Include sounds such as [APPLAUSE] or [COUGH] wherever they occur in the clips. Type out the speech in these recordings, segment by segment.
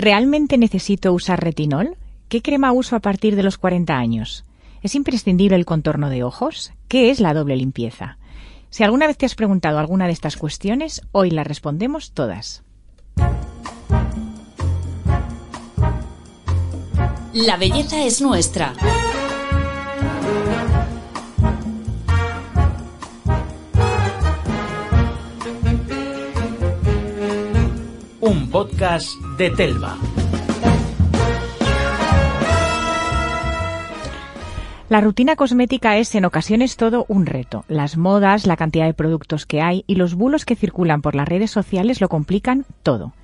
¿Realmente necesito usar retinol? ¿Qué crema uso a partir de los 40 años? ¿Es imprescindible el contorno de ojos? ¿Qué es la doble limpieza? Si alguna vez te has preguntado alguna de estas cuestiones, hoy las respondemos todas. La belleza es nuestra. Un podcast de Telva. La rutina cosmética es en ocasiones todo un reto. Las modas, la cantidad de productos que hay y los bulos que circulan por las redes sociales lo complican todo.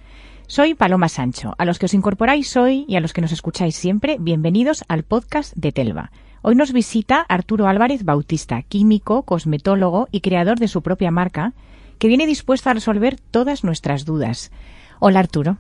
Soy Paloma Sancho. A los que os incorporáis hoy y a los que nos escucháis siempre, bienvenidos al podcast de Telva. Hoy nos visita Arturo Álvarez Bautista, químico, cosmetólogo y creador de su propia marca, que viene dispuesto a resolver todas nuestras dudas. Hola Arturo.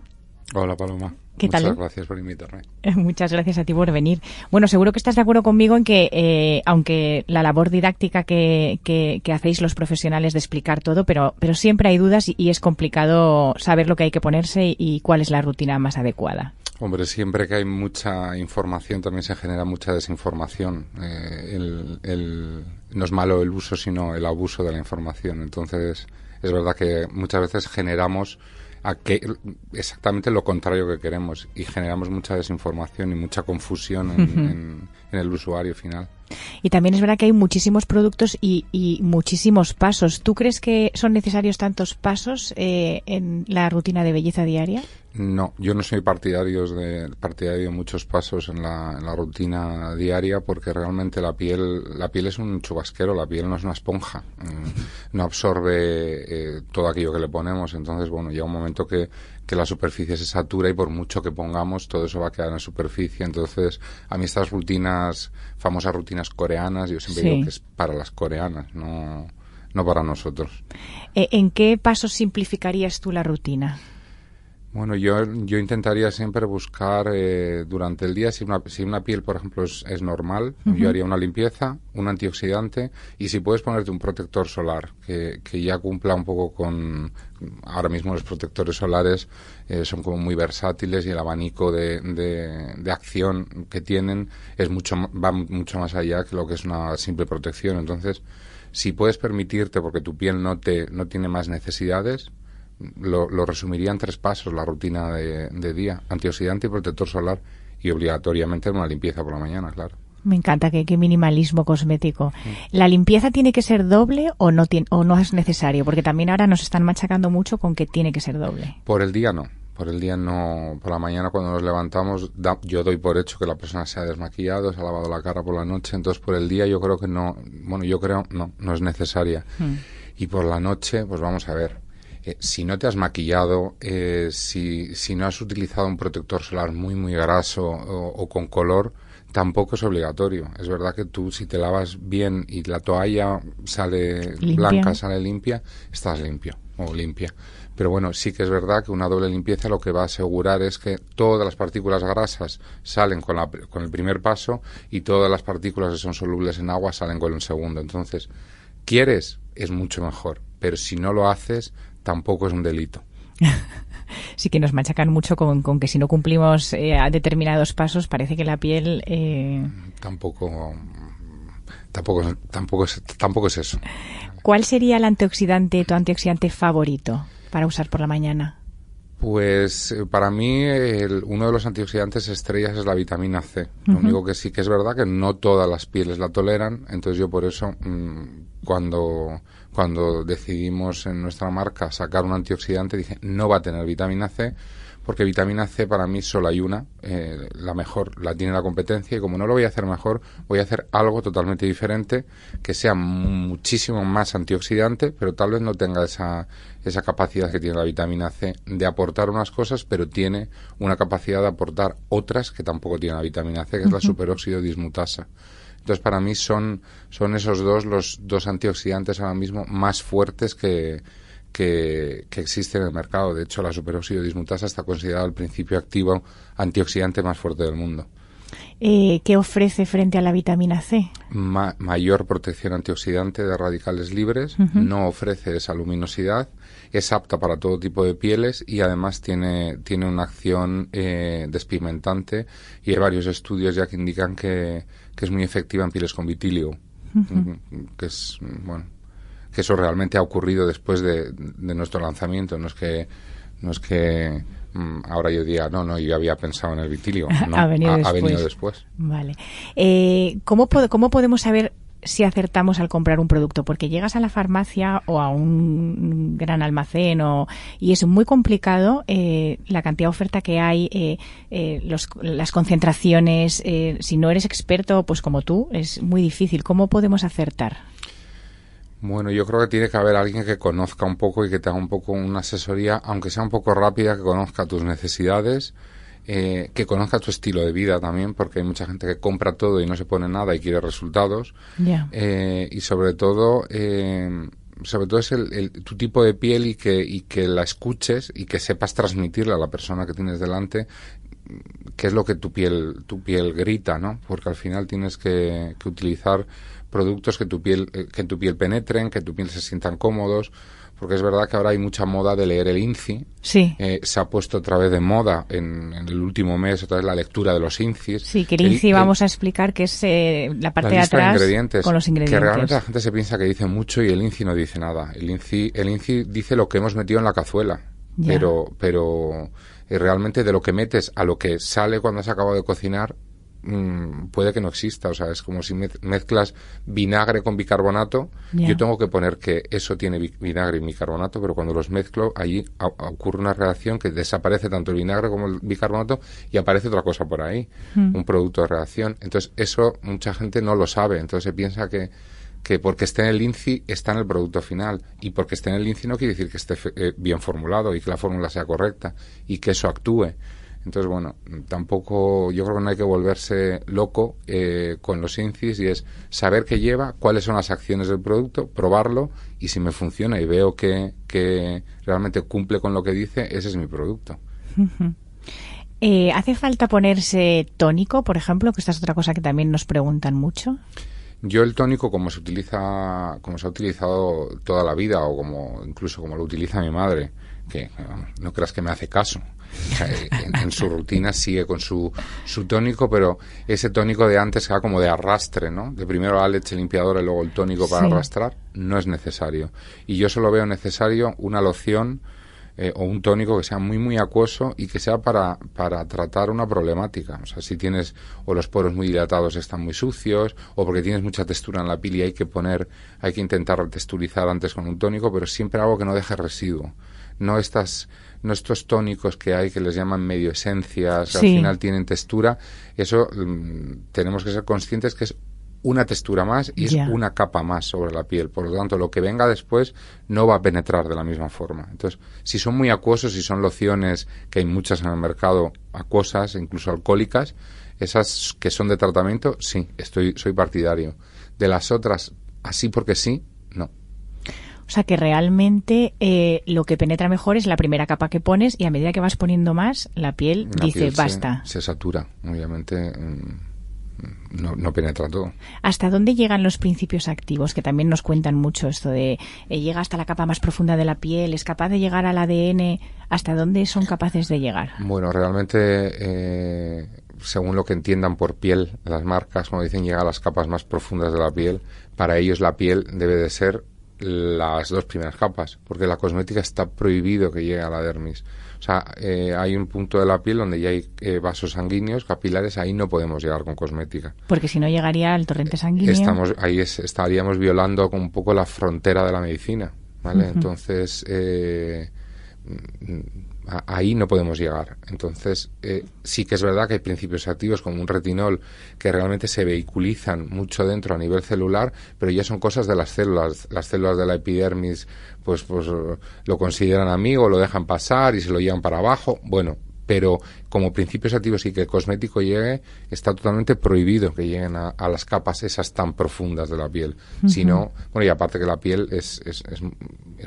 Hola Paloma. ¿Qué Muchas tal? gracias por invitarme. [LAUGHS] Muchas gracias a ti por venir. Bueno, seguro que estás de acuerdo conmigo en que, eh, aunque la labor didáctica que, que, que hacéis los profesionales de explicar todo, pero, pero siempre hay dudas y, y es complicado saber lo que hay que ponerse y, cuál es la rutina más adecuada. Hombre, siempre que hay mucha información también se genera mucha desinformación. Eh, el- el- no es malo el uso, sino el abuso de la información. Entonces, es verdad que muchas veces generamos a que, exactamente lo contrario que queremos y generamos mucha desinformación y mucha confusión en, en- en el usuario final. Y también es verdad que hay muchísimos productos y, y muchísimos pasos. ¿Tú crees que son necesarios tantos pasos eh, en la rutina de belleza diaria? No, yo no soy partidario de, partidario de muchos pasos en la, en la rutina diaria porque realmente la piel, la piel es un chubasquero, la piel no es una esponja, mm, no absorbe eh, todo aquello que le ponemos, entonces bueno, llega un momento que, que la superficie se satura y por mucho que pongamos todo eso va a quedar en superficie, entonces a mí estas rutinas, famosas rutinas coreanas, yo siempre Sí. digo que es para las coreanas, no, no para nosotros. Eh, ¿En qué pasos simplificarías tú la rutina? Bueno, yo, yo intentaría siempre buscar eh, durante el día, si una, si una piel, por ejemplo, es, es normal, yo haría una limpieza, un antioxidante y si puedes ponerte un protector solar que, que ya cumpla un poco con... Ahora mismo los protectores solares eh, son como muy versátiles y el abanico de, de, de acción que tienen es mucho va mucho más allá que lo que es una simple protección. Entonces, si puedes permitirte, porque tu piel no, te, no tiene más necesidades, lo, lo resumiría en tres pasos la rutina de, de día. Antioxidante y protector solar y obligatoriamente una limpieza por la mañana, claro. Me encanta que, que minimalismo cosmético. ¿La limpieza tiene que ser doble o no, tiene, o no es necesario? Porque también ahora nos están machacando mucho con que tiene que ser doble. Por el día no. Por el día no. Por la mañana cuando nos levantamos, da- yo doy por hecho que la persona se ha desmaquillado, se ha lavado la cara por la noche. Entonces por el día yo creo que no. Bueno, yo creo no, no es necesaria. Y por la noche, pues vamos a ver. Eh, si no te has maquillado, eh, si, si no has utilizado un protector solar muy, muy graso o, o con color, tampoco es obligatorio. Es verdad que tú, si te lavas bien y la toalla sale Limpia. blanca, sale limpia, estás limpio o limpia. Pero bueno, sí que es verdad que una doble limpieza lo que va a asegurar es que todas las partículas grasas salen con, la, con el primer paso y todas las partículas que son solubles en agua salen con el segundo. Entonces, quieres, es mucho mejor. Pero si no lo haces, tampoco es un delito. [LAUGHS] Sí que nos machacan mucho con, con que si no cumplimos eh, a determinados pasos parece que la piel... eh, Tampoco, tampoco, es- tampoco, es, tampoco es eso. ¿Cuál sería el antioxidante, tu antioxidante favorito para usar por la mañana? Pues eh, para mí el- uno de los antioxidantes estrellas es la vitamina C. Lo único que sí que es verdad que no todas las pieles la toleran, entonces yo por eso mm, cuando cuando decidimos en nuestra marca sacar un antioxidante dije no va a tener vitamina C porque vitamina C para mí solo hay una, eh, la mejor la tiene la competencia y como no lo voy a hacer mejor, voy a hacer algo totalmente diferente que sea muchísimo más antioxidante, pero tal vez no tenga esa, esa capacidad que tiene la vitamina C de aportar unas cosas, pero tiene una capacidad de aportar otras que tampoco tiene la vitamina C, que es la superóxido dismutasa. Entonces, para mí son, son esos dos los dos antioxidantes ahora mismo más fuertes que, que, que existen en el mercado. De hecho, la superóxido dismutasa está considerada el principio activo antioxidante más fuerte del mundo. Eh, ¿Qué ofrece frente a la vitamina C? mayor protección antioxidante de radicales libres, no ofrece esa luminosidad, es apta para todo tipo de pieles y además tiene, tiene una acción eh, despigmentante y hay varios estudios ya que indican que, que es muy efectiva en pieles con vitilio, que es, bueno, que eso realmente ha ocurrido después de, de nuestro lanzamiento, no es que, no es que Mm, ahora yo diría, no, no, yo había pensado en el vitilio. [LAUGHS] No, ha, venido después. Vale. Eh, ¿cómo, ¿Cómo podemos saber si acertamos al comprar un producto, porque llegas a la farmacia o a un gran almacén o, y es muy complicado eh, la cantidad de oferta que hay, eh, las concentraciones. si no eres experto, pues como tú, es muy difícil. ¿Cómo podemos acertar? Bueno, yo creo que tiene que haber alguien que conozca un poco y que te haga un poco una asesoría, aunque sea un poco rápida, que conozca tus necesidades, eh, que conozca tu estilo de vida también, porque hay mucha gente que compra todo y no se pone nada y quiere resultados. Eh, y sobre todo, eh, sobre todo es el, tu tipo de piel y que, y que la escuches y que sepas transmitirle a la persona que tienes delante qué es lo que tu piel, tu piel grita, ¿no? Porque al final tienes que, que utilizar productos que tu piel, eh, que tu piel penetren, que tu piel se sientan cómodos, porque es verdad que ahora hay mucha moda de leer el INCI. Sí. Eh, se ha puesto otra vez de moda en, el último mes, otra vez la lectura de los INCIs. Sí, que el INCI vamos a explicar que es eh, la parte de atrás con los ingredientes. Que realmente la gente se piensa que dice mucho y el INCI no dice nada. El INCI, el INCI dice lo que hemos metido en la cazuela, pero, pero realmente de lo que metes a lo que sale cuando has acabado de cocinar Mm, puede que no exista. O sea, es como si mezclas vinagre con bicarbonato. Yo tengo que poner que eso tiene vinagre y bicarbonato, pero cuando los mezclo, allí ocurre una reacción que desaparece tanto el vinagre como el bicarbonato y aparece otra cosa por ahí, mm. un producto de reacción. Entonces, eso mucha gente no lo sabe. Entonces, se piensa que que porque esté en el INCI está en el producto final y porque esté en el INCI no quiere decir que esté eh, bien formulado y que la fórmula sea correcta y que eso actúe. Entonces, bueno, tampoco, yo creo que no hay que volverse loco eh, con los INCIs y es saber qué lleva, cuáles son las acciones del producto, probarlo y si me funciona y veo que, que realmente cumple con lo que dice, ese es mi producto. Eh, ¿Hace falta ponerse tónico, por ejemplo? Que esta es otra cosa que también nos preguntan mucho. Yo el tónico, como se utiliza, como se ha utilizado toda la vida, o como incluso como lo utiliza mi madre, que no creas que me hace caso, en, su rutina sigue con su, su tónico, pero ese tónico de antes era como de arrastre, ¿no? De primero la leche limpiadora y luego el tónico para arrastrar, no es necesario. Y yo solo veo necesario una loción eh, o un tónico que sea muy, muy acuoso y que sea para, para tratar una problemática. O sea, si tienes o los poros muy dilatados están muy sucios o porque tienes mucha textura en la piel y hay que poner, hay que intentar texturizar antes con un tónico, pero siempre algo que no deje residuo. No estas no estos tónicos que hay que les llaman medio esencias, al final tienen textura, eso mm, tenemos que ser conscientes que es una textura más y es una capa más sobre la piel. Por lo tanto, lo que venga después no va a penetrar de la misma forma. Entonces, si son muy acuosos, si son lociones, que hay muchas en el mercado acuosas, incluso alcohólicas, esas que son de tratamiento, sí, estoy, soy partidario. De las otras, así porque sí, no. O sea que realmente eh, lo que penetra mejor es la primera capa que pones y a medida que vas poniendo más, la piel dice basta. Se, satura, obviamente. Mm, no, penetra todo. ¿Hasta dónde llegan los principios activos? Que también nos cuentan mucho esto de eh, llega hasta la capa más profunda de la piel, es capaz de llegar al ADN. ¿Hasta dónde son capaces de llegar? Bueno, realmente, eh, según lo que entiendan por piel, las marcas, como dicen, llega a las capas más profundas de la piel. Para ellos la piel debe de ser las dos primeras capas, porque la cosmética está prohibido que llegue a la dermis. O sea, eh, hay un punto de la piel donde ya hay eh, vasos sanguíneos, capilares, ahí no podemos llegar con cosmética. Porque si no llegaría al torrente sanguíneo. Estamos, ahí estaríamos violando un poco la frontera de la medicina, ¿vale? Entonces, eh, ahí no podemos llegar. Entonces, eh, sí que es verdad que hay principios activos como un retinol que realmente se vehiculizan mucho dentro a nivel celular, pero ya son cosas de las células. Las células de la epidermis, pues, pues lo consideran amigo, lo dejan pasar y se lo llevan para abajo. Bueno, pero como principios activos y que el cosmético llegue, está totalmente prohibido que lleguen a, las capas esas tan profundas de la piel. Si no, bueno, y aparte que la piel es, es, es,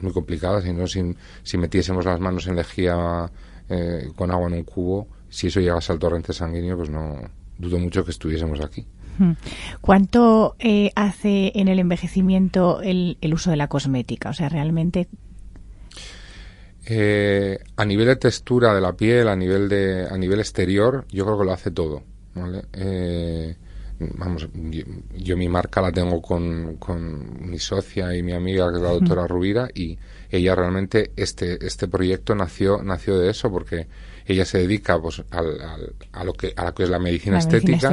muy complicada, si no, si, si, metiésemos las manos en lejía eh, con agua en un cubo, si eso llegase al torrente sanguíneo, pues no, dudo mucho que estuviésemos aquí. ¿Cuánto eh, hace en el envejecimiento el, el, uso de la cosmética? O sea, realmente. Eh, a nivel de textura de la piel, a nivel de, a nivel exterior, yo creo que lo hace todo. ¿vale? Eh, vamos, yo, mi marca la tengo con, con, mi socia y mi amiga, que es la doctora Rubira, y ella realmente, este, este proyecto nació, nació de eso, porque ella se dedica pues, al, a, lo que, a lo que es la medicina estética.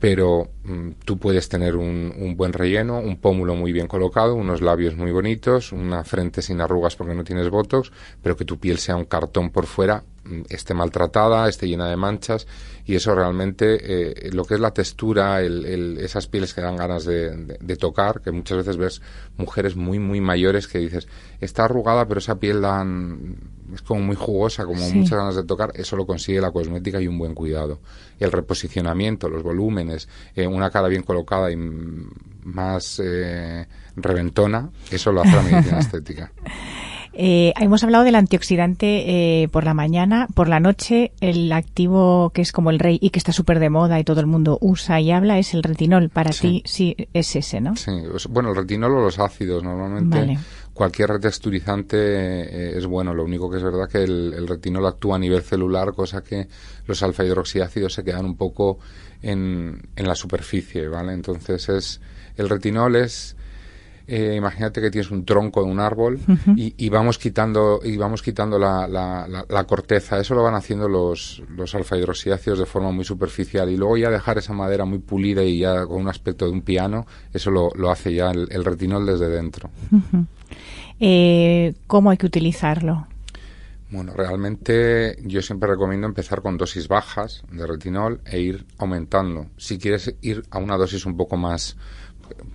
Pero mm, tú puedes tener un, un, buen relleno, un pómulo muy bien colocado, unos labios muy bonitos, una frente sin arrugas porque no tienes botox, pero que tu piel sea un cartón por fuera Mm, esté maltratada, esté llena de manchas y eso realmente eh, lo que es la textura, el, esas pieles que dan ganas de, tocar, que muchas veces ves mujeres muy muy mayores que dices está arrugada pero esa piel dan es como muy jugosa, como muchas ganas de tocar, eso lo consigue la cosmética y un buen cuidado. El reposicionamiento, los volúmenes, eh, una cara bien colocada y más eh, reventona, eso lo hace la medicina [LAUGHS] estética. Eh, hemos hablado del antioxidante eh, por la mañana, por la noche el activo que es como el rey y que está súper de moda y todo el mundo usa y habla es el retinol. Para ti sí es ese, ¿no? Sí, bueno, el retinol o los ácidos normalmente. Cualquier retexturizante eh, es bueno, lo único que es verdad que el, retinol actúa a nivel celular, cosa que los alfa hidroxiácidos se quedan un poco en, en la superficie, ¿vale? Entonces es el retinol es eh, imagínate que tienes un tronco de un árbol y, vamos quitando y vamos quitando la, la, corteza. Eso lo van haciendo los, los alfa hidroxiácidos de forma muy superficial y luego ya dejar esa madera muy pulida y ya con un aspecto de un piano, eso lo, lo hace ya el, retinol desde dentro. Eh, ¿Cómo hay que utilizarlo? Bueno, realmente yo siempre recomiendo empezar con dosis bajas de retinol e ir aumentando. Si quieres ir a una dosis un poco más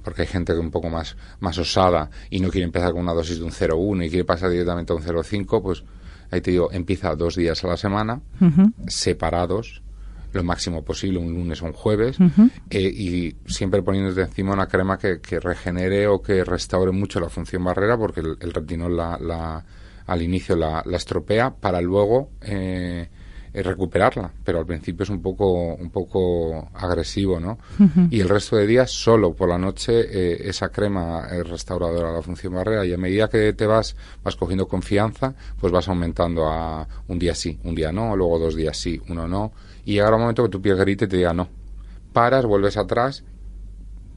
porque hay gente que es un poco más, más osada y no quiere empezar con una dosis de un 0,1 y quiere pasar directamente a un 0,5, pues ahí te digo, empieza dos días a la semana, separados, lo máximo posible, un lunes o un jueves, eh, y siempre poniéndote encima una crema que, que, regenere o que restaure mucho la función barrera, porque el, retinol la, la, al inicio la, la estropea para luego... Eh, recuperarla, pero al principio es un poco, un poco agresivo, ¿no? Y el resto de días solo por la noche eh, esa crema es restauradora de la función barrera. Y a medida que te vas, vas cogiendo confianza, pues vas aumentando a un día sí, un día no, luego dos días sí, uno no, y llegará un momento que tu piel grite y te diga no. Paras, vuelves atrás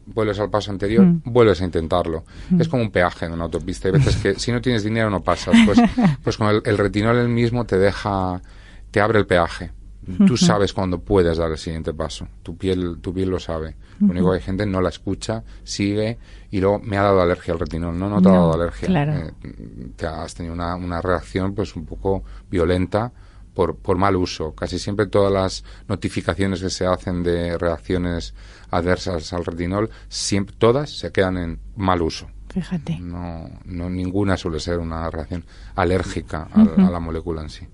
vuelves al paso anterior, vuelves a intentarlo. Es como un peaje en una autopista. Hay veces que si no tienes dinero no pasas. Pues, [LAUGHS] pues con el, el retinol el mismo te deja, te abre el peaje. Tú sabes cuándo puedes dar el siguiente paso. Tu piel, tu piel lo sabe. Lo único que hay gente no la escucha, sigue y luego me ha dado alergia al retinol. No, no te ha dado alergia. Eh, te has tenido una, una reacción pues un poco violenta por, por mal uso. Casi siempre todas las notificaciones que se hacen de reacciones adversas al retinol, siempre, todas se quedan en mal uso. Fíjate. No, no ninguna suele ser una reacción alérgica a la molécula en sí.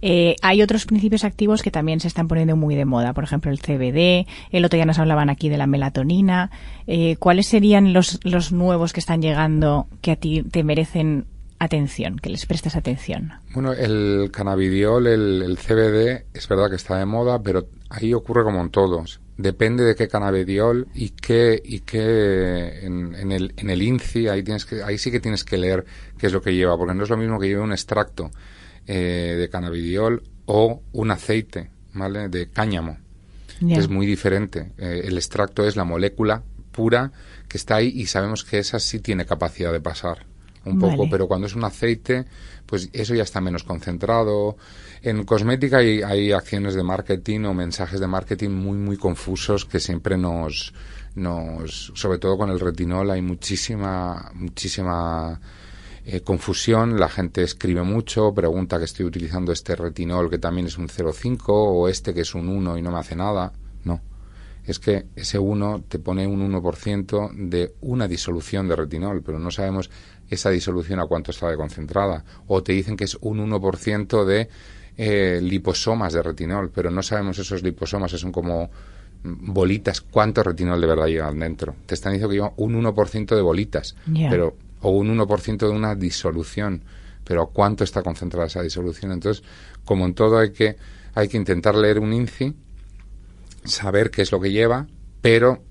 Eh, hay otros principios activos que también se están poniendo muy de moda, por ejemplo el CBD, el otro día nos hablaban aquí de la melatonina. Eh, ¿Cuáles serían los, los nuevos que están llegando que a ti te merecen atención, que les prestes atención? Bueno, el cannabidiol, el, CBD, es verdad que está de moda, pero ahí ocurre como en todos. Depende de qué cannabidiol y qué, y qué en, el, en el INCI, ahí, tienes que, ahí sí que tienes que leer qué es lo que lleva, porque no es lo mismo que lleve un extracto eh, de cannabidiol o un aceite, ¿vale? De cáñamo. es muy diferente. Eh, el extracto es la molécula pura que está ahí y sabemos que esa sí tiene capacidad de pasar un poco, pero cuando es un aceite, pues eso ya está menos concentrado. En cosmética hay, hay acciones de marketing o mensajes de marketing muy, muy confusos que siempre nos, nos, sobre todo con el retinol, hay muchísima, muchísima eh, confusión, la gente escribe mucho, pregunta que estoy utilizando este retinol que también es un 0,5 o este que es un 1 y no me hace nada. No, es que ese 1 te pone un 1% de una disolución de retinol, pero no sabemos esa disolución a cuánto está de concentrada. O te dicen que es un 1% de eh, liposomas de retinol, pero no sabemos esos liposomas, son como bolitas, cuánto retinol de verdad llevan dentro. Te están diciendo que lleva un 1% de bolitas, pero o un 1% de una disolución, pero ¿cuánto está concentrada esa disolución? Entonces, como en todo hay que hay que intentar leer un INCI saber qué es lo que lleva, pero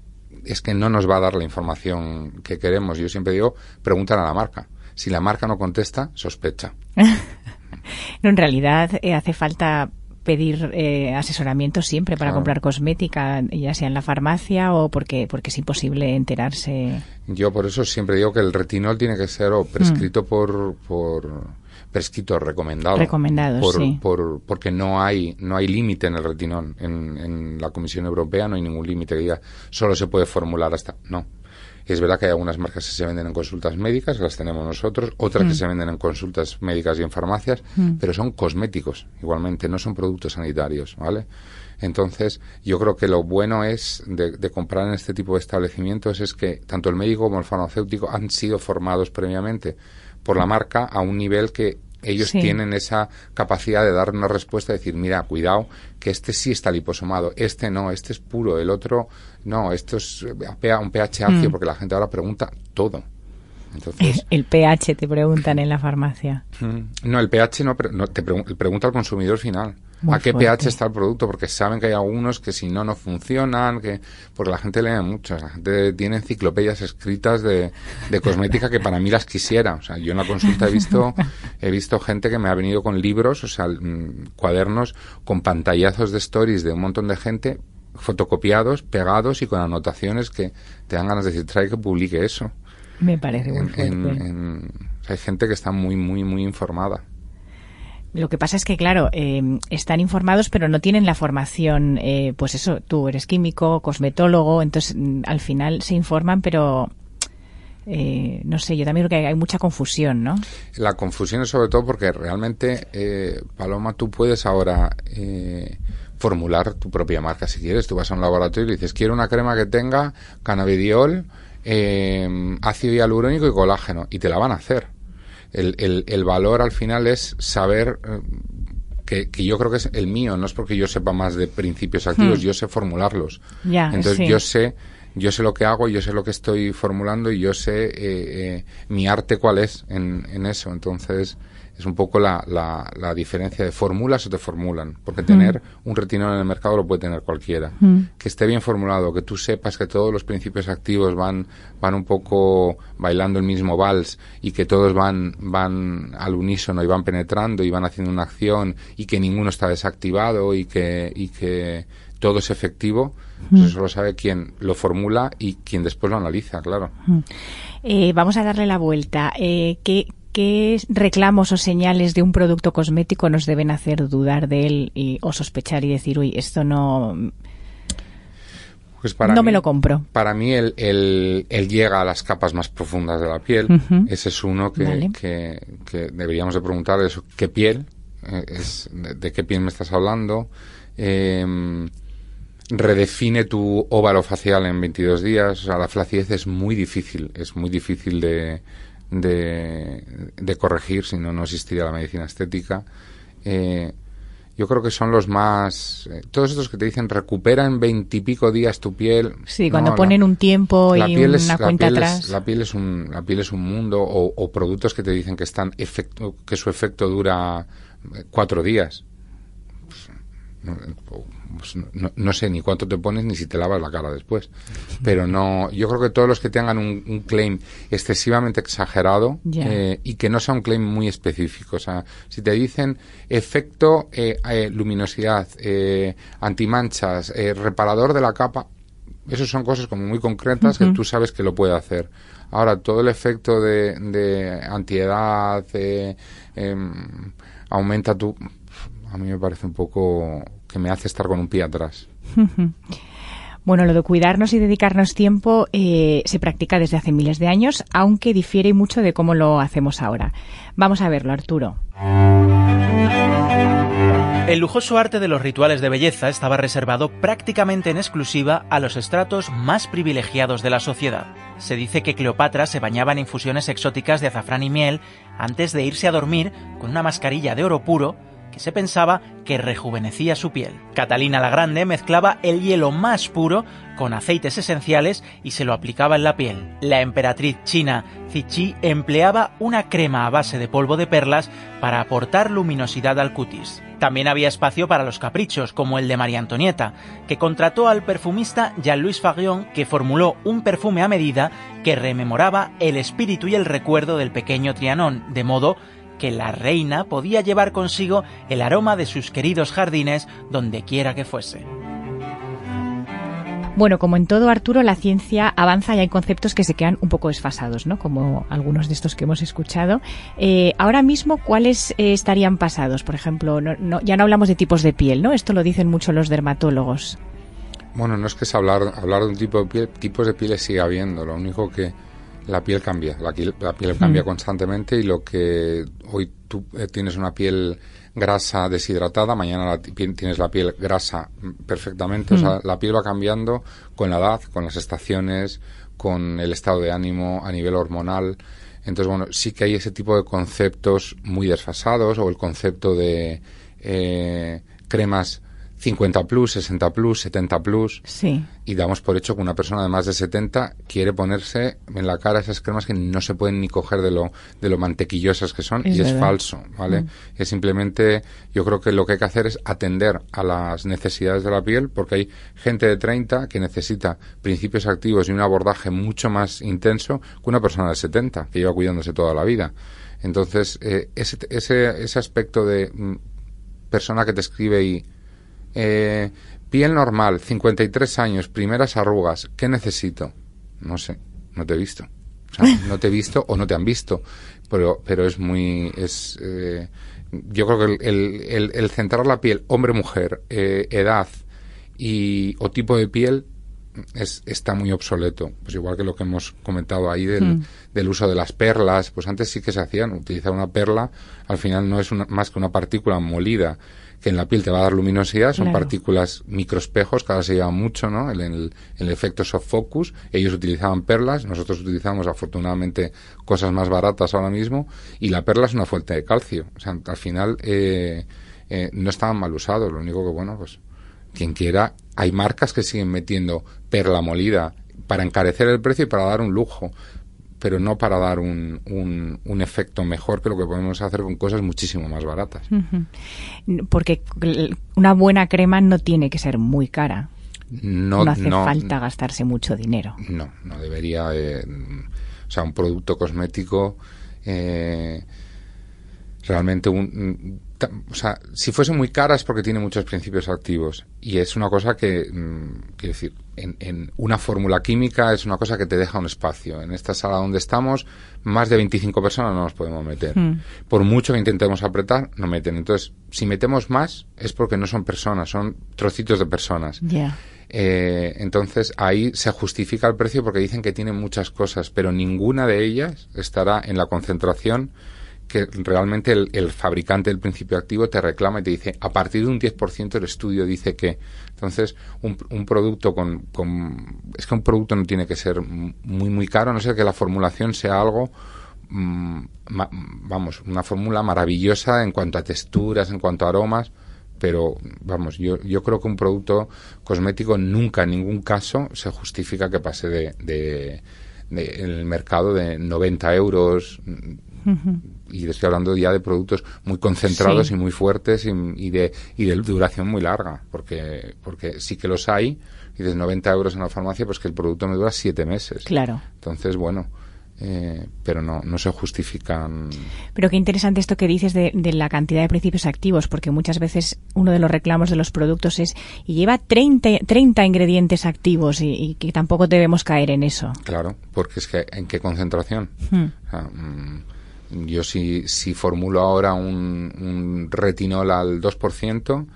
es que no nos va a dar la información que queremos. Yo siempre digo, preguntan a la marca. Si la marca no contesta, sospecha. [LAUGHS] no, en realidad eh, hace falta pedir eh, asesoramiento siempre para comprar cosmética, ya sea en la farmacia o porque, porque es imposible enterarse. Yo por eso siempre digo que el retinol tiene que ser o prescrito mm. por, por prescrito, recomendado. Recomendado, por, sí. Por, porque no hay, no hay límite en el retinol. En, en la Comisión Europea no hay ningún límite que diga solo se puede formular hasta. No. Es verdad que hay algunas marcas que se venden en consultas médicas, las tenemos nosotros, otras que mm. se venden en consultas médicas y en farmacias, mm. pero son cosméticos, igualmente, no son productos sanitarios, ¿vale? Entonces, yo creo que lo bueno es de, comprar en este tipo de establecimientos es que tanto el médico como el farmacéutico han sido formados previamente por la marca a un nivel que ellos tienen esa capacidad de dar una respuesta decir, mira, cuidado, que este sí está liposomado, este no, este es puro, el otro no, esto es un pH ácido, mm. porque la gente ahora pregunta todo. Entonces, [LAUGHS] el pH te preguntan en la farmacia. Mm. No, el pH no, no te pregunta al consumidor final a qué pH está el producto, porque saben que hay algunos que si no, no funcionan, que porque la gente lee mucho, la gente tiene enciclopedias escritas de, de cosmética que para mí las quisiera. O sea, yo en la consulta he visto, he visto gente que me ha venido con libros, o sea, mm, cuadernos con pantallazos de stories de un montón de gente fotocopiados, pegados y con anotaciones que te dan ganas de decir, trae que publique eso. Me parece muy hay gente que está muy, muy, muy informada. Lo que pasa es que, claro, eh, están informados, pero no tienen la formación. Eh, pues eso, tú eres químico, cosmetólogo, entonces mm, al final se informan, pero eh, no sé, yo también creo que hay mucha confusión, ¿no? La confusión es sobre todo porque realmente, Paloma, tú puedes ahora formular tu propia marca si quieres. Tú vas a un laboratorio y dices, quiero una crema que tenga cannabidiol, ácido hialurónico y colágeno, y te la van a hacer el, el, valor al final es saber eh, que, que, yo creo que es el mío, no es porque yo sepa más de principios activos, hmm. yo sé formularlos. Entonces yo sé yo sé lo que hago, yo sé lo que estoy formulando y yo sé eh, eh, mi arte cuál es en, en eso. Entonces, es un poco la, la, diferencia de fórmulas o te formulan. Porque tener un retinol en el mercado lo puede tener cualquiera. Que esté bien formulado, que tú sepas que todos los principios activos van, van un poco bailando el mismo vals y que todos van, van al unísono y van penetrando y van haciendo una acción y que ninguno está desactivado y que, y que todo es efectivo, pues eso lo sabe quien lo formula y quien después lo analiza, claro. Eh, vamos a darle la vuelta. Eh, ¿qué, ¿qué reclamos o señales de un producto cosmético nos deben hacer dudar de él y, o sospechar y decir, uy, esto no... Pues para no me lo compro. Para mí él, llega a las capas más profundas de la piel. Ese es uno que, que, deberíamos de preguntar eso. ¿Qué piel? Eh, es, de, qué piel me estás hablando? Em, redefine tu óvalo facial en 22 días. O sea, la flacidez es muy difícil. Es muy difícil de, de, corregir, si no, no existiría la medicina estética. Eh, yo creo que son los más. Eh, todos estos que te dicen recupera en veintipico días tu piel. Sí, cuando ponen un tiempo y una cuenta atrás. la, piel es un, la piel es un mundo, o, productos que te dicen que, están efecto, que su efecto dura eh, cuatro días. Pues, pues no, sé ni cuánto te pones ni si te lavas la cara después. Pero no, yo creo que todos los que tengan un, claim excesivamente exagerado eh, y que no sea un claim muy específico. O sea, si te dicen efecto eh, eh, luminosidad, antimanchas, reparador de la capa, esos son cosas como muy concretas que tú sabes que lo puede hacer. Ahora, todo el efecto de, de antiedad em, aumenta tu... A mí me parece un poco que me hace estar con un pie atrás. [LAUGHS] Bueno, lo de cuidarnos y dedicarnos tiempo eh, se practica desde hace miles de años, aunque difiere mucho de cómo lo hacemos ahora. Vamos a verlo, Arturo. El lujoso arte de los rituales de belleza estaba reservado prácticamente en exclusiva a los estratos más privilegiados de la sociedad. Se dice que Cleopatra se bañaba en infusiones exóticas de azafrán y miel antes de irse a dormir con una mascarilla de oro puro se pensaba que rejuvenecía su piel. Catalina la Grande mezclaba el hielo más puro con aceites esenciales y se lo aplicaba en la piel. La emperatriz china Zichi empleaba una crema a base de polvo de perlas para aportar luminosidad al cutis. También había espacio para los caprichos, como el de María Antonieta, que contrató al perfumista Jean-Louis Fagrion, que formuló un perfume a medida que rememoraba el espíritu y el recuerdo del pequeño Trianón, de modo que la reina podía llevar consigo el aroma de sus queridos jardines donde quiera que fuese. Bueno, como en todo, Arturo, la ciencia avanza y hay conceptos que se quedan un poco desfasados, ¿no? Como algunos de estos que hemos escuchado. Eh, ahora mismo, ¿cuáles eh, estarían pasados? Por ejemplo, ya no hablamos de tipos de piel, ¿no? Esto lo dicen mucho los dermatólogos. Bueno, no es que es hablar, hablar de un tipo de piel, tipos de pieles sigue habiendo. Lo único que la piel cambia, la, piel cambia mm. constantemente y lo que hoy tú eh, tienes una piel grasa deshidratada, mañana tienes la piel grasa perfectamente. O sea, mm. la piel va cambiando con la edad, con las estaciones, con el estado de ánimo a nivel hormonal. Entonces, bueno, sí que hay ese tipo de conceptos muy desfasados o el concepto de eh, cremas 50 plus, 60 plus, 70 plus. Sí. Y damos por hecho que una persona de más de 70 quiere ponerse en la cara esas cremas que no se pueden ni coger de lo, de lo mantequillosas que son. y es falso, ¿vale? Mm. Es simplemente, yo creo que lo que hay que hacer es atender a las necesidades de la piel, porque hay gente de 30 que necesita principios activos y un abordaje mucho más intenso que una persona de 70, que lleva cuidándose toda la vida. Entonces, eh, ese, ese, ese aspecto de mm, persona que te escribe y eh, piel normal, 53 años, primeras arrugas. ¿Qué necesito? No sé, no te he visto. no te he visto o no te han visto. Pero, pero es muy. Es, eh, yo creo que el, el, centrar la piel, hombre-mujer, eh, edad y, o tipo de piel, es, está muy obsoleto. Pues igual que lo que hemos comentado ahí del, hmm. del, uso de las perlas, pues antes sí que se hacían, utilizar una perla, al final no es más que una partícula molida que en la piel te va a dar luminosidad, son partículas microespejos, cada vez se lleva mucho, ¿no? El, el, el, efecto soft focus, ellos utilizaban perlas, nosotros utilizamos afortunadamente cosas más baratas ahora mismo, y la perla es una fuente de calcio, o sea, al final eh, eh, no estaban mal usados, lo único que, bueno, pues quien quiera, hay marcas que siguen metiendo perla molida para encarecer el precio y para dar un lujo pero no para dar un, un, efecto mejor que lo que podemos hacer con cosas muchísimo más baratas. Porque una buena crema no tiene que ser muy cara. No, no hace falta gastarse mucho dinero. No, no debería. Eh, o sea, un producto cosmético. Eh, realmente un, o sea, si fuese muy cara es porque tiene muchos principios activos y es una cosa que, mm, quiero decir, en, una fórmula química es una cosa que te deja un espacio. En esta sala donde estamos, más de 25 personas no nos podemos meter. Hmm. Por mucho que intentemos apretar, no meten. Entonces, si metemos más es porque no son personas, son trocitos de personas. Eh, entonces ahí se justifica el precio porque dicen que tiene muchas cosas, pero ninguna de ellas estará en la concentración que realmente el, fabricante del principio activo te reclama y te dice, a partir de un 10% el estudio dice que. Entonces, un, un producto con, con, Es que un producto no tiene que ser muy, muy caro, a no ser que la formulación sea algo mm, vamos, una fórmula maravillosa en cuanto a texturas, en cuanto a aromas, pero vamos, yo, yo creo que un producto cosmético nunca, en ningún caso, se justifica que pase de, de, en el mercado de 90 euros, y estoy hablando ya de productos muy concentrados y muy fuertes y, de, y de duración muy larga, porque, porque sí que los hay, y de 90 euros en la farmacia, pues que el producto me dura siete meses. Claro. Entonces, bueno, eh, pero no, no se justifican. Pero qué interesante esto que dices de, la cantidad de principios activos, porque muchas veces uno de los reclamos de los productos es y lleva 30, 30 ingredientes activos y, que tampoco debemos caer en eso. Claro, porque es que ¿en qué concentración? Hmm. Mm, yo si, si formulo ahora un, un retinol al 2%,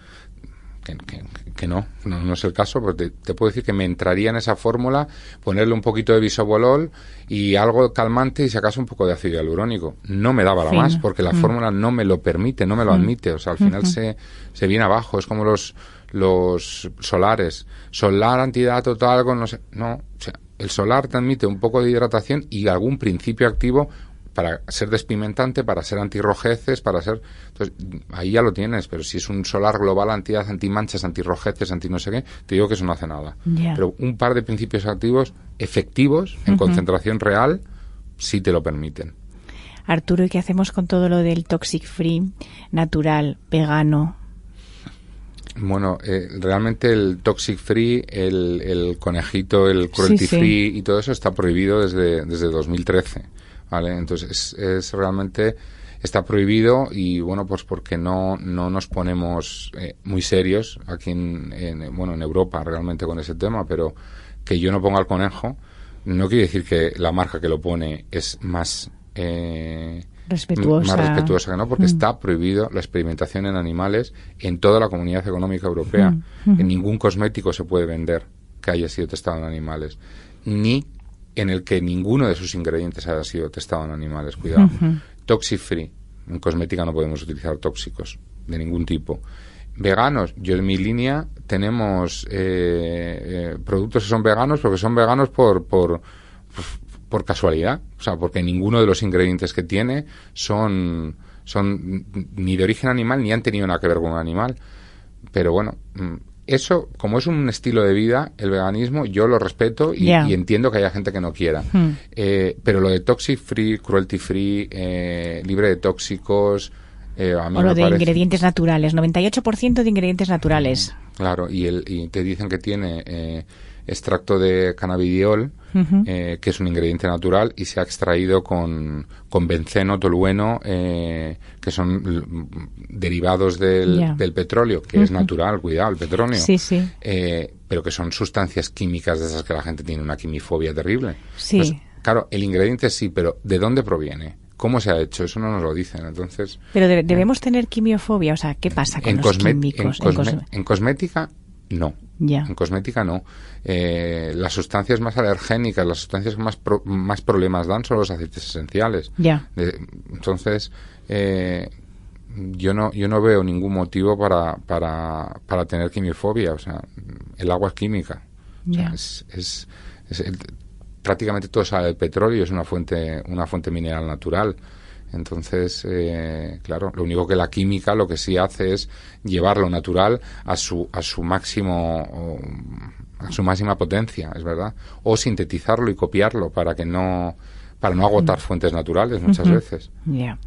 que, que, no, no, es el caso, pero te, puedo decir que me entraría en esa fórmula ponerle un poquito de bisobolol y algo calmante y si acaso un poco de ácido hialurónico. No me daba la más porque la mm. fórmula no me lo permite, no me lo mm. admite. O sea, al final se, se viene abajo. Es como los, los solares. Solar, antidato, tal, algo, no sé. No, o sea, el solar te admite un poco de hidratación y algún principio activo para ser despimentante, para ser antirrojeces, para ser... Entonces, ahí ya lo tienes, pero si es un solar global antiedad, antimanchas, antirrojeces, anti no sé qué, te digo que eso no hace nada. Pero un par de principios activos efectivos, en concentración real, sí te lo permiten. Arturo, ¿y qué hacemos con todo lo del toxic free, natural, vegano? Bueno, eh, realmente el toxic free, el, conejito, el cruelty free y todo eso está prohibido desde, desde 2013, ¿vale? Entonces es, realmente está prohibido y bueno pues porque no no nos ponemos eh, muy serios aquí en, en, bueno en Europa realmente con ese tema pero que yo no ponga el conejo no quiere decir que la marca que lo pone es más eh, respetuosa. más respetuosa que no, porque mm. está prohibido la experimentación en animales en toda la comunidad económica europea. Mm. En ningún cosmético se puede vender que haya sido testado en animales, ni en el que ninguno de sus ingredientes haya sido testado en animales. Cuidado. Toxic free. En cosmética no podemos utilizar tóxicos de ningún tipo. Veganos, yo en mi línea tenemos eh, eh, productos que son veganos porque son veganos por, por, por casualidad, o sea, porque ninguno de los ingredientes que tiene son, son ni de origen animal ni han tenido nada que ver con un animal. Pero bueno, mm, eso, como es un estilo de vida, el veganismo, yo lo respeto y, entiendo que haya gente que no quiera. Hmm. Eh, pero lo de toxic free, cruelty free, eh, libre de tóxicos. Eh, a mí o lo de ingredientes naturales, 98% de ingredientes naturales. Claro, y, el, y te dicen que tiene extracto de cannabidiol, eh, que es un ingrediente natural y se ha extraído con, con benceno, tolueno, eh, que son derivados del, del petróleo, que es natural, cuidado, el petróleo. Sí, sí. Eh, pero que son sustancias químicas de esas que la gente tiene una quimifobia terrible. Sí. Pues, claro, el ingrediente sí, pero ¿de dónde proviene? ¿Cómo se ha hecho? Eso no nos lo dicen, entonces... Pero debemos tener quimiofobia, o sea, ¿qué pasa con los químicos? en cosmética no. En cosmética no. Eh, las sustancias más alergénicas, las sustancias que más, más problemas dan son los aceites esenciales. Ya. entonces, eh, yo no yo no veo ningún motivo para, para, para tener quimiofobia. O sea, el agua es química. es, es, prácticamente todo sale del petróleo, es una fuente, una fuente mineral natural. Entonces, eh, claro, lo único que la química lo que sí hace es llevar lo natural a su, a su máximo, a su máxima potencia, es verdad, o sintetizarlo y copiarlo para que no, para no agotar mm. fuentes naturales muchas veces. Ya.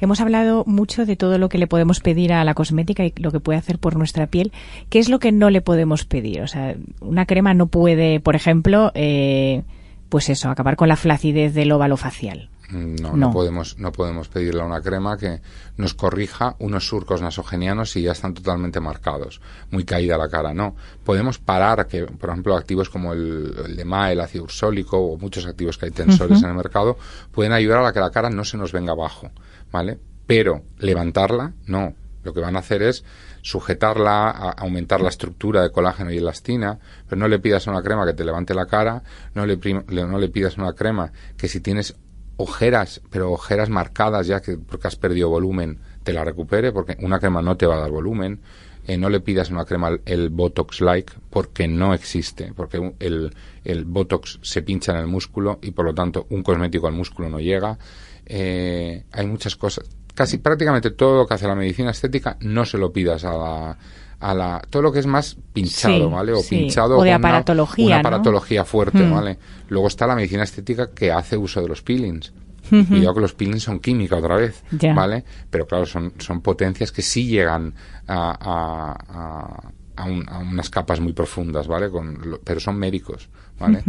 Hemos hablado mucho de todo lo que le podemos pedir a la cosmética y lo que puede hacer por nuestra piel. ¿Qué es lo que no le podemos pedir? O sea, una crema no puede, por ejemplo, eh, pues eso, acabar con la flacidez del óvalo facial. No, no, podemos, no podemos pedirle a una crema que nos corrija unos surcos nasogenianos si ya están totalmente marcados, muy caída la cara. No, podemos parar que, por ejemplo, activos como el, el de el ácido ursólico o muchos activos que hay tensores en el mercado pueden ayudar a que la cara no se nos venga abajo, ¿vale? Pero levantarla, no. Lo que van a hacer es sujetarla, a aumentar la estructura de colágeno y elastina, pero no le pidas una crema que te levante la cara, no le, no le pidas una crema que si tienes ojeras, pero ojeras marcadas ya que porque has perdido volumen, te la recupere, porque una crema no te va a dar volumen. Eh, no le pidas una crema el Botox like porque no existe, porque el, el, Botox se pincha en el músculo y por lo tanto un cosmético al músculo no llega. Eh, hay muchas cosas. Casi prácticamente todo lo que hace la medicina estética no se lo pidas a la, a la todo lo que es más pinchado, ¿vale? O pinchado o de aparatología, una, aparatología fuerte, hmm. ¿vale? Luego está la medicina estética que hace uso de los peelings. Cuidado que los peelings son química otra vez, ¿vale? Pero claro, son, son potencias que sí llegan a, a, a, unas capas muy profundas, ¿vale? Con, pero son médicos, ¿vale?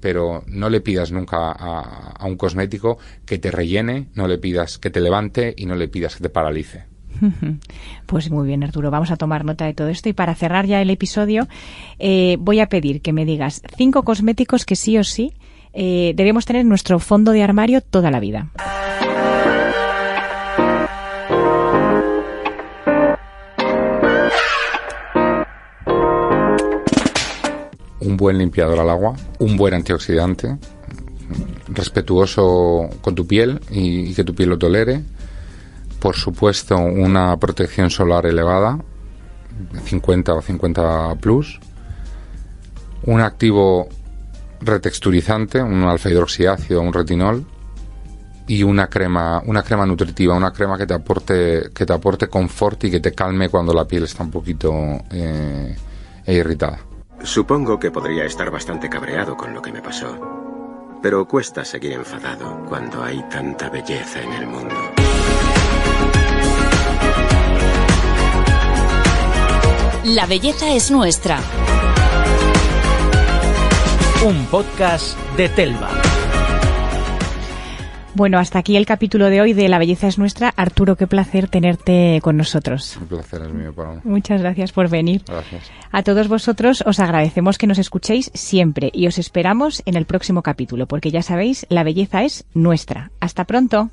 pero no le pidas nunca a, a, un cosmético que te rellene, no le pidas que te levante y no le pidas que te paralice. [LAUGHS] Pues muy bien, Arturo, vamos a tomar nota de todo esto. Y para cerrar ya el episodio, eh, voy a pedir que me digas cinco cosméticos que sí o sí eh, debemos tener en nuestro fondo de armario toda la vida. Un buen limpiador al agua, un buen antioxidante, respetuoso con tu piel y que tu piel lo tolere por supuesto, una protección solar elevada, 50 o 50 plus, un activo retexturizante, un alfa hidroxiácido, un retinol y una crema, una crema nutritiva, una crema que te aporte, que te aporte confort y que te calme cuando la piel está un poquito eh, irritada. Supongo que podría estar bastante cabreado con lo que me pasó, pero cuesta seguir enfadado cuando hay tanta belleza en el mundo. La belleza es nuestra. Un podcast de Telva. Bueno, hasta aquí el capítulo de hoy de La belleza es nuestra. Arturo, qué placer tenerte con nosotros. Un placer es mío, Paloma. Muchas gracias por venir. Gracias. A todos vosotros os agradecemos que nos escuchéis siempre y os esperamos en el próximo capítulo, porque ya sabéis, la belleza es nuestra. Hasta pronto.